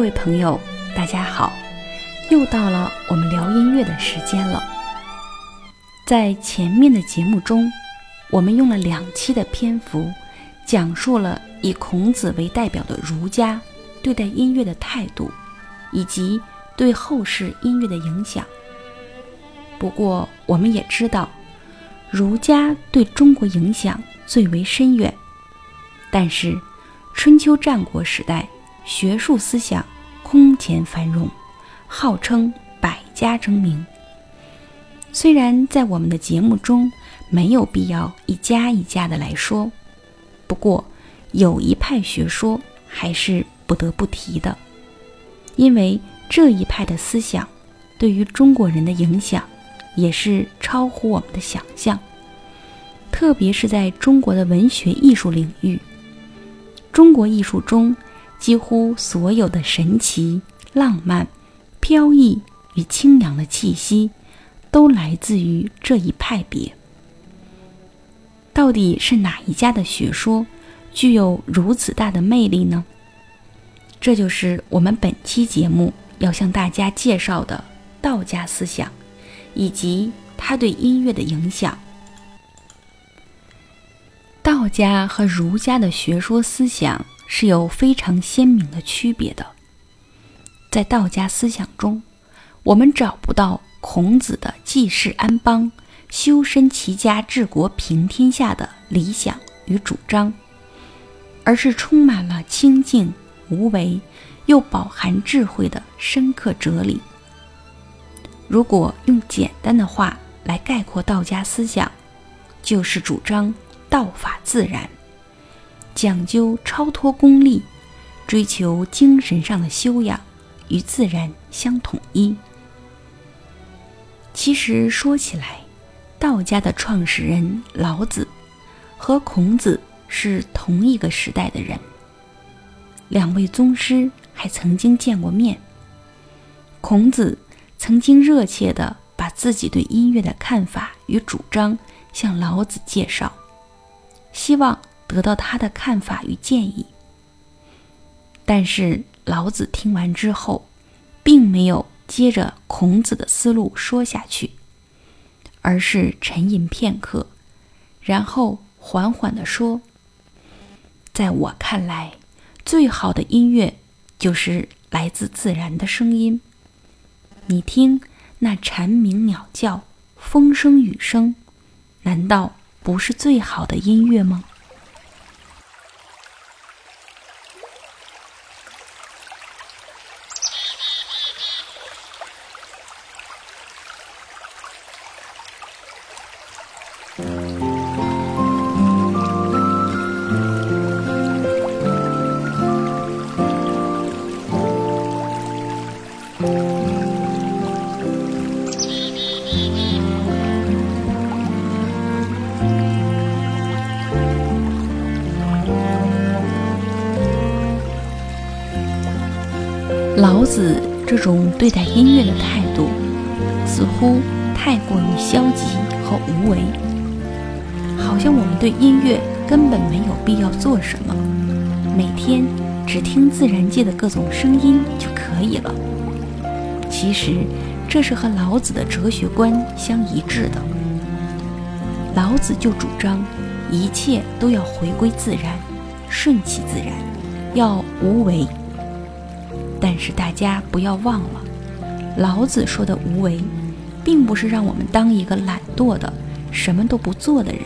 各位朋友，大家好，又到了我们聊音乐的时间了。在前面的节目中，我们用了两期的篇幅，讲述了以孔子为代表的儒家对待音乐的态度，以及对后世音乐的影响。不过，我们也知道，儒家对中国影响最为深远。但是，春秋战国时代，学术思想空前繁荣，号称百家争鸣。虽然在我们的节目中没有必要一家一家的来说，不过有一派学说还是不得不提的，因为这一派的思想对于中国人的影响也是超乎我们的想象，特别是在中国的文学艺术领域。中国艺术中几乎所有的神奇、浪漫、飘逸与清凉的气息。都来自于这一派别。到底是哪一家的学说具有如此大的魅力呢？这就是我们本期节目要向大家介绍的道家思想，以及它对音乐的影响。道家和儒家的学说思想是有非常鲜明的区别的。在道家思想中，我们找不到。孔子的济世安邦、修身齐家治国平天下的理想与主张，而是充满了清静无为又饱含智慧的深刻哲理。如果用简单的话来概括道家思想，就是主张道法自然，讲究超脱功利，追求精神上的修养与自然相统一。其实说起来，道家的创始人老子和孔子是同一个时代的人，两位宗师还曾经见过面。孔子曾经热切地把自己对音乐的看法与主张向老子介绍，希望得到他的看法与建议。但是老子听完之后，并没有。接着孔子的思路说下去，而是沉吟片刻，然后缓缓地说：“在我看来，最好的音乐就是来自自然的声音。你听那蝉鸣鸟叫、风声雨声，难道不是最好的音乐吗？”种对待音乐的态度，似乎太过于消极和无为，好像我们对音乐根本没有必要做什么，每天只听自然界的各种声音就可以了。其实，这是和老子的哲学观相一致的。老子就主张，一切都要回归自然，顺其自然，要无为。是大家不要忘了，老子说的无为，并不是让我们当一个懒惰的、什么都不做的人。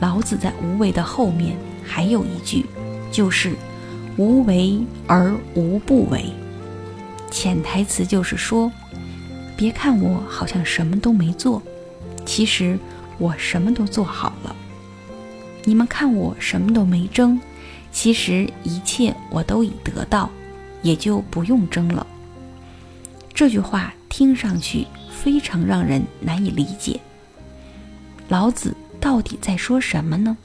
老子在无为的后面还有一句，就是“无为而无不为”。潜台词就是说，别看我好像什么都没做，其实我什么都做好了。你们看我什么都没争，其实一切我都已得到。也就不用争了。这句话听上去非常让人难以理解。老子到底在说什么呢？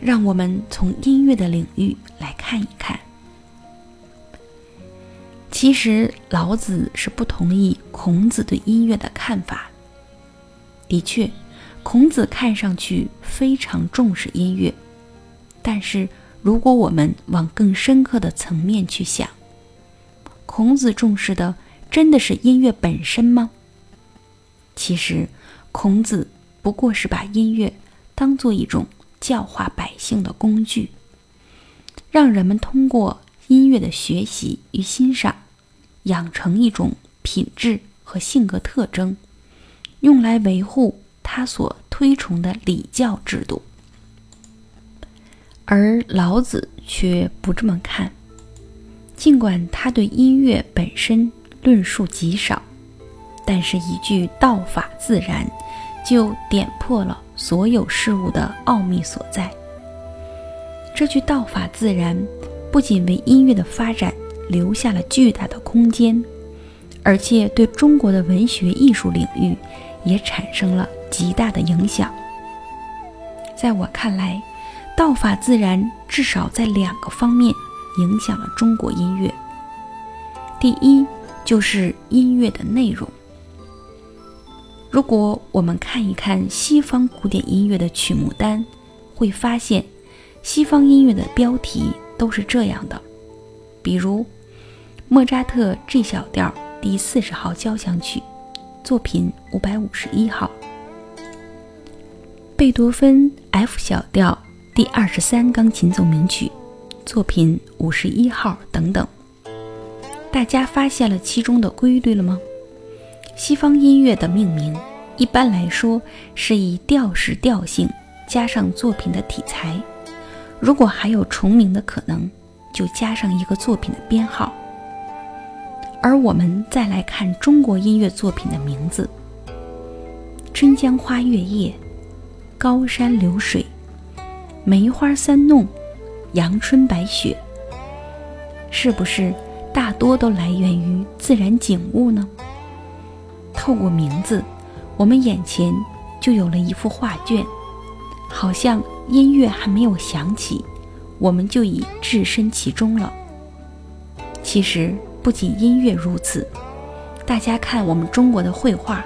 让我们从音乐的领域来看一看。其实老子是不同意孔子对音乐的看法。的确，孔子看上去非常重视音乐，但是如果我们往更深刻的层面去想，孔子重视的真的是音乐本身吗？其实，孔子不过是把音乐当做一种教化百姓的工具，让人们通过音乐的学习与欣赏，养成一种品质和性格特征，用来维护他所推崇的礼教制度。而老子却不这么看，尽管他对音乐本身论述极少，但是一句“道法自然”就点破了所有事物的奥秘所在。这句“道法自然”不仅为音乐的发展留下了巨大的空间，而且对中国的文学艺术领域也产生了极大的影响。在我看来，道法自然，至少在两个方面影响了中国音乐。第一，就是音乐的内容。如果我们看一看西方古典音乐的曲目单，会发现西方音乐的标题都是这样的，比如莫扎特 G 小调第四十号交响曲，作品五百五十一号；贝多芬 F 小调。第二十三钢琴奏鸣曲，作品五十一号等等，大家发现了其中的规律了吗？西方音乐的命名一般来说是以调式调性加上作品的题材，如果还有重名的可能，就加上一个作品的编号。而我们再来看中国音乐作品的名字：春江花月夜，高山流水。梅花三弄，阳春白雪，是不是大多都来源于自然景物呢？透过名字，我们眼前就有了一幅画卷，好像音乐还没有响起，我们就已置身其中了。其实不仅音乐如此，大家看我们中国的绘画，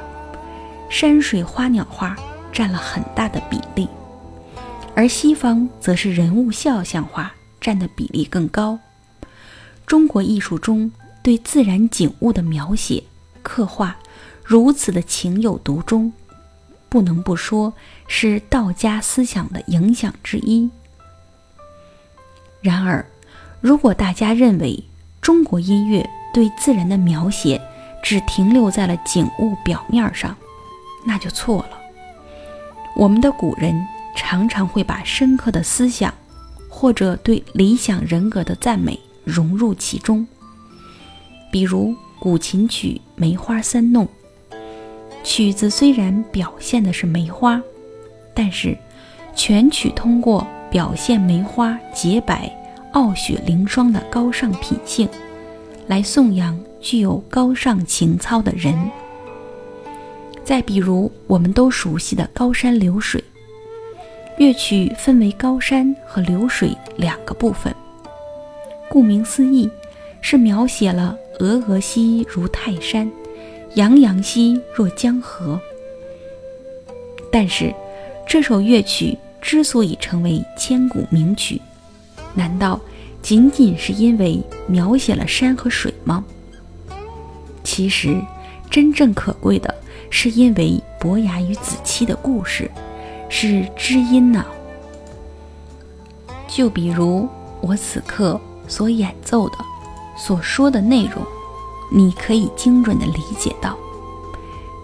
山水花鸟画占了很大的比例。而西方则是人物肖像画占的比例更高。中国艺术中对自然景物的描写、刻画如此的情有独钟，不能不说是道家思想的影响之一。然而，如果大家认为中国音乐对自然的描写只停留在了景物表面上，那就错了。我们的古人。常常会把深刻的思想，或者对理想人格的赞美融入其中。比如古琴曲《梅花三弄》，曲子虽然表现的是梅花，但是全曲通过表现梅花洁白、傲雪凌霜的高尚品性，来颂扬具有高尚情操的人。再比如我们都熟悉的《高山流水》。乐曲分为高山和流水两个部分，顾名思义，是描写了“峨峨兮如泰山，洋洋兮若江河”。但是，这首乐曲之所以成为千古名曲，难道仅仅是因为描写了山和水吗？其实，真正可贵的是因为伯牙与子期的故事。是知音呢。就比如我此刻所演奏的、所说的内容，你可以精准的理解到，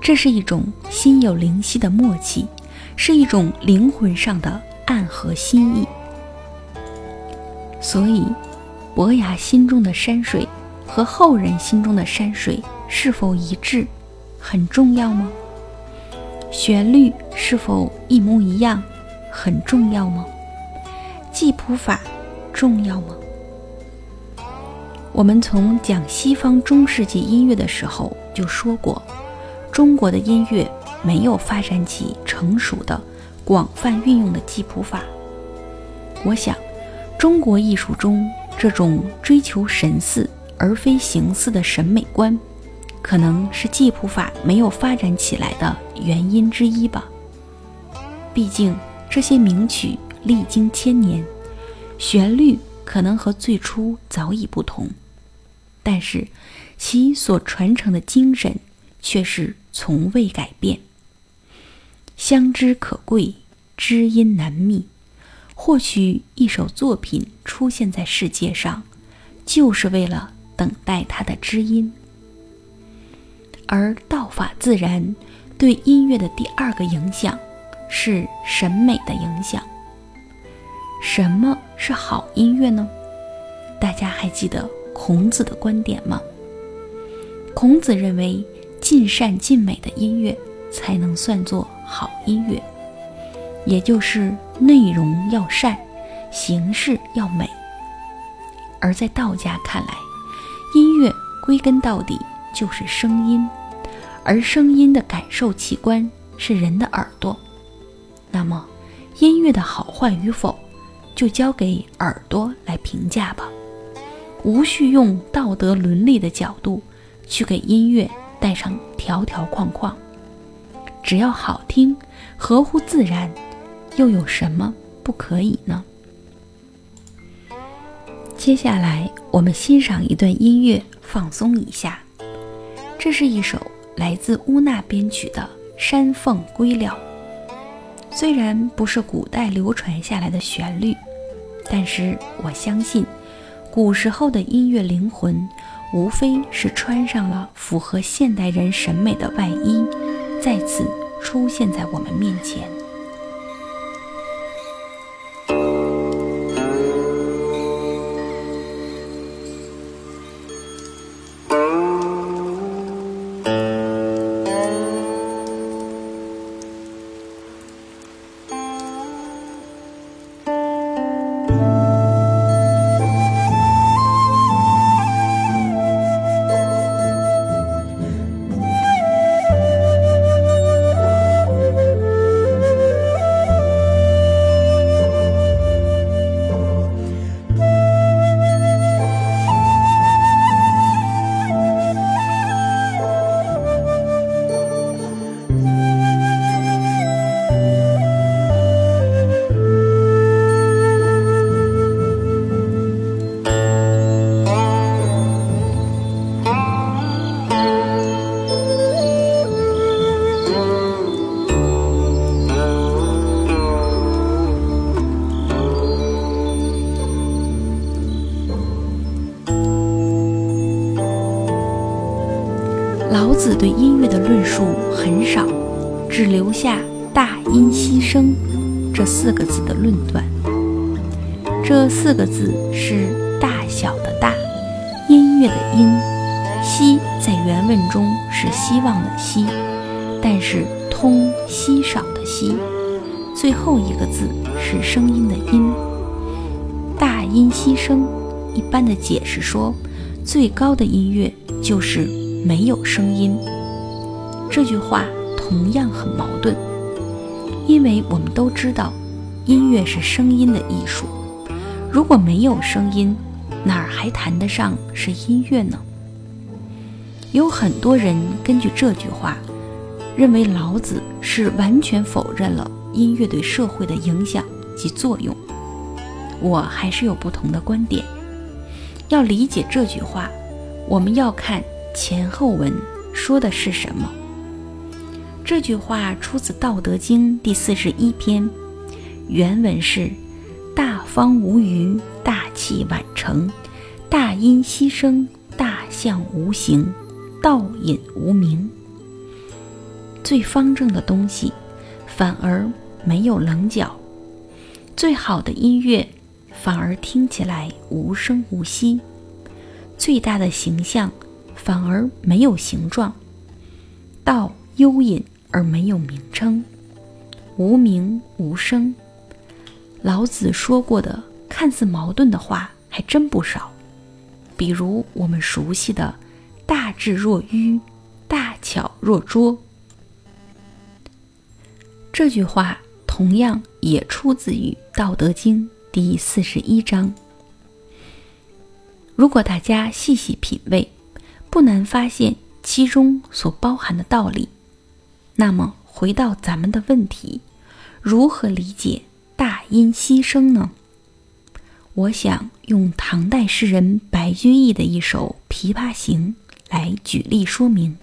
这是一种心有灵犀的默契，是一种灵魂上的暗合心意。所以，伯牙心中的山水和后人心中的山水是否一致，很重要吗？旋律是否一模一样，很重要吗？记谱法重要吗？我们从讲西方中世纪音乐的时候就说过，中国的音乐没有发展起成熟的、广泛运用的记谱法。我想，中国艺术中这种追求神似而非形似的审美观。可能是记谱法没有发展起来的原因之一吧。毕竟这些名曲历经千年，旋律可能和最初早已不同，但是其所传承的精神却是从未改变。相知可贵，知音难觅。或许一首作品出现在世界上，就是为了等待它的知音。而道法自然对音乐的第二个影响是审美的影响。什么是好音乐呢？大家还记得孔子的观点吗？孔子认为，尽善尽美的音乐才能算作好音乐。也就是内容要善，形式要美。而在道家看来，音乐归根到底就是声音，而声音的感受器官是人的耳朵。那么，音乐的好坏与否，就交给耳朵来评价吧，无需用道德伦理的角度去给音乐带上条条框框，只要好听，合乎自然。又有什么不可以呢？接下来，我们欣赏一段音乐，放松一下。这是一首来自乌娜编曲的《山凤归鸟》。虽然不是古代流传下来的旋律，但是我相信，古时候的音乐灵魂，无非是穿上了符合现代人审美的外衣，再次出现在我们面前。对音乐的论述很少，只留下“大音希声”这四个字的论断。这四个字是大小的“大”，音乐的“音”，“希”在原文中是希望的“希”，但是通稀少的“稀”，最后一个字是声音的“音”。大音希声，一般的解释说，最高的音乐就是。没有声音，这句话同样很矛盾，因为我们都知道，音乐是声音的艺术。如果没有声音，哪儿还谈得上是音乐呢？有很多人根据这句话，认为老子是完全否认了音乐对社会的影响及作用。我还是有不同的观点。要理解这句话，我们要看。前后文说的是什么？这句话出自《道德经》第四十一篇，原文是：“大方无余，大器晚成，大音希声，大象无形，道隐无名。”最方正的东西，反而没有棱角；最好的音乐，反而听起来无声无息；最大的形象。反而没有形状，道幽隐而没有名称，无名无声。老子说过的看似矛盾的话还真不少，比如我们熟悉的“大智若愚，大巧若拙”。这句话同样也出自于《道德经》第四十一章。如果大家细细品味，不难发现其中所包含的道理。那么，回到咱们的问题，如何理解“大音希声”呢？我想用唐代诗人白居易的一首《琵琶行》来举例说明。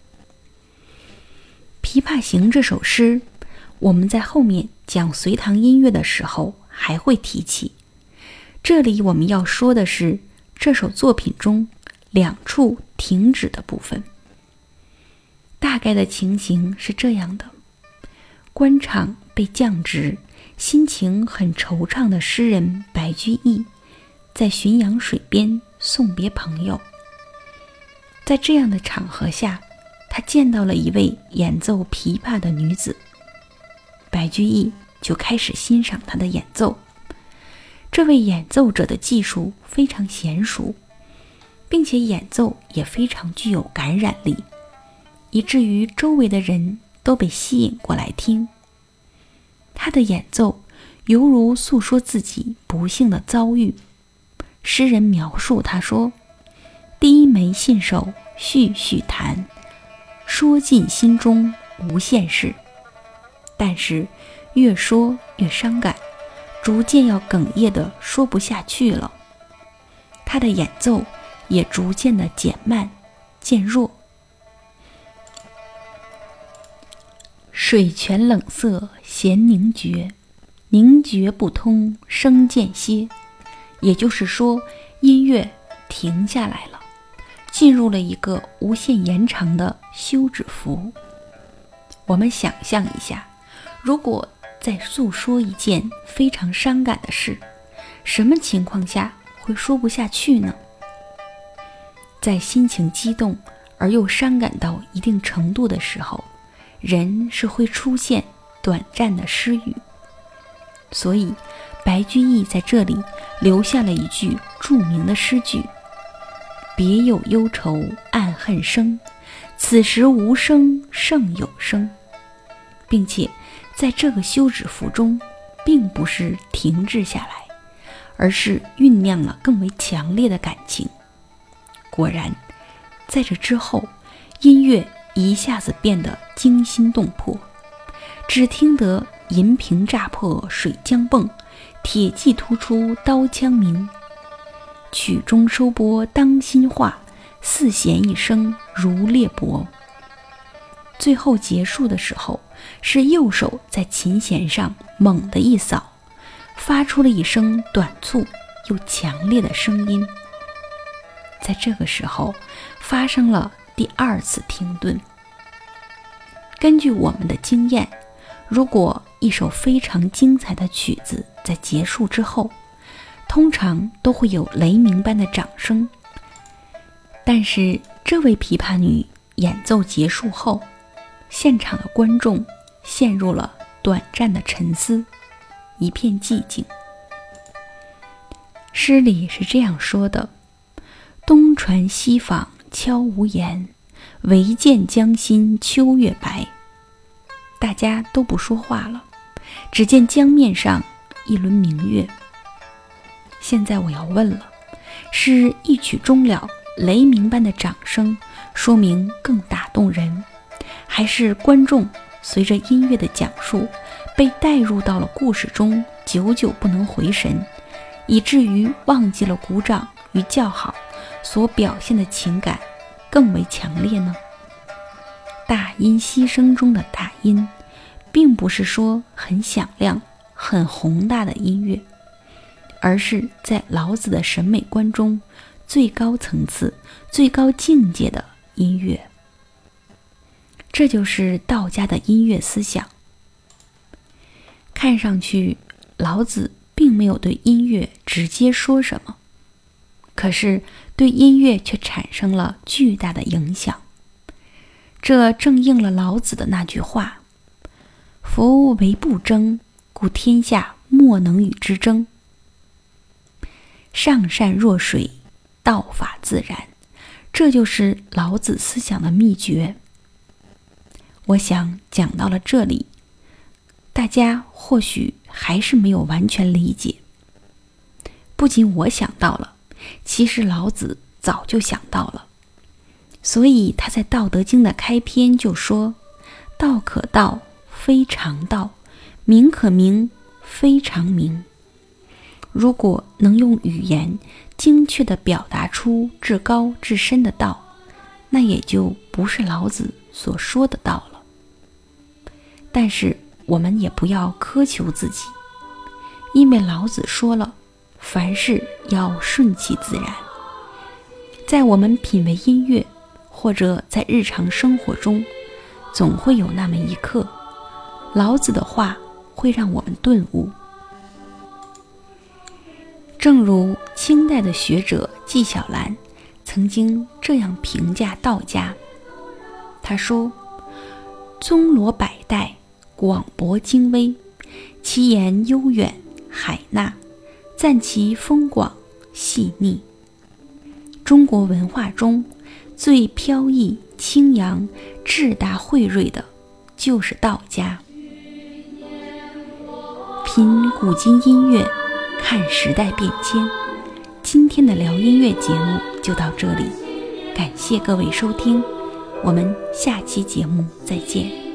《琵琶行》这首诗，我们在后面讲隋唐音乐的时候还会提起。这里我们要说的是这首作品中两处停止的部分。大概的情形是这样的：官场被降职，心情很惆怅的诗人白居易，在浔阳水边送别朋友。在这样的场合下，他见到了一位演奏琵琶的女子，白居易就开始欣赏她的演奏。这位演奏者的技术非常娴熟，并且演奏也非常具有感染力。以至于周围的人都被吸引过来听他的演奏，犹如诉说自己不幸的遭遇。诗人描述他说：“低眉信手续续弹，说尽心中无限事。”但是越说越伤感，逐渐要哽咽的说不下去了。他的演奏也逐渐的减慢、渐弱。水泉冷涩弦凝绝，凝绝不通声渐歇。也就是说，音乐停下来了，进入了一个无限延长的休止符。我们想象一下，如果在诉说一件非常伤感的事，什么情况下会说不下去呢？在心情激动而又伤感到一定程度的时候。人是会出现短暂的失语，所以白居易在这里留下了一句著名的诗句：“别有忧愁暗恨生，此时无声胜有声。”并且在这个休止符中，并不是停滞下来，而是酝酿了更为强烈的感情。果然，在这之后，音乐。一下子变得惊心动魄，只听得银瓶乍破水浆迸，铁骑突出刀枪鸣。曲终收拨当心画，四弦一声如裂帛。最后结束的时候，是右手在琴弦上猛地一扫，发出了一声短促又强烈的声音。在这个时候，发生了。第二次停顿。根据我们的经验，如果一首非常精彩的曲子在结束之后，通常都会有雷鸣般的掌声。但是这位琵琶女演奏结束后，现场的观众陷入了短暂的沉思，一片寂静。诗里是这样说的：“东船西舫。”悄无言，唯见江心秋月白。大家都不说话了，只见江面上一轮明月。现在我要问了：是一曲终了，雷鸣般的掌声说明更打动人，还是观众随着音乐的讲述被带入到了故事中，久久不能回神，以至于忘记了鼓掌与叫好？所表现的情感更为强烈呢。大音希声中的大音，并不是说很响亮、很宏大的音乐，而是在老子的审美观中最高层次、最高境界的音乐。这就是道家的音乐思想。看上去，老子并没有对音乐直接说什么。可是，对音乐却产生了巨大的影响。这正应了老子的那句话：“夫为不争，故天下莫能与之争。”上善若水，道法自然，这就是老子思想的秘诀。我想讲到了这里，大家或许还是没有完全理解。不仅我想到了。其实老子早就想到了，所以他在《道德经》的开篇就说：“道可道，非常道；名可名，非常名。如果能用语言精确地表达出至高至深的道，那也就不是老子所说的道了。但是我们也不要苛求自己，因为老子说了，凡事要顺其自然。在我们品味音乐，或者在日常生活中，总会有那么一刻，老子的话会让我们顿悟。正如清代的学者纪晓岚曾经这样评价道家，他说：“宗罗百代，广博精微，其言悠远海纳，赞其风广细腻。中国文化中最飘逸清扬、志达慧锐的，就是道家。品古今音乐。”看时代变迁，今天的聊音乐节目就到这里，感谢各位收听，我们下期节目再见。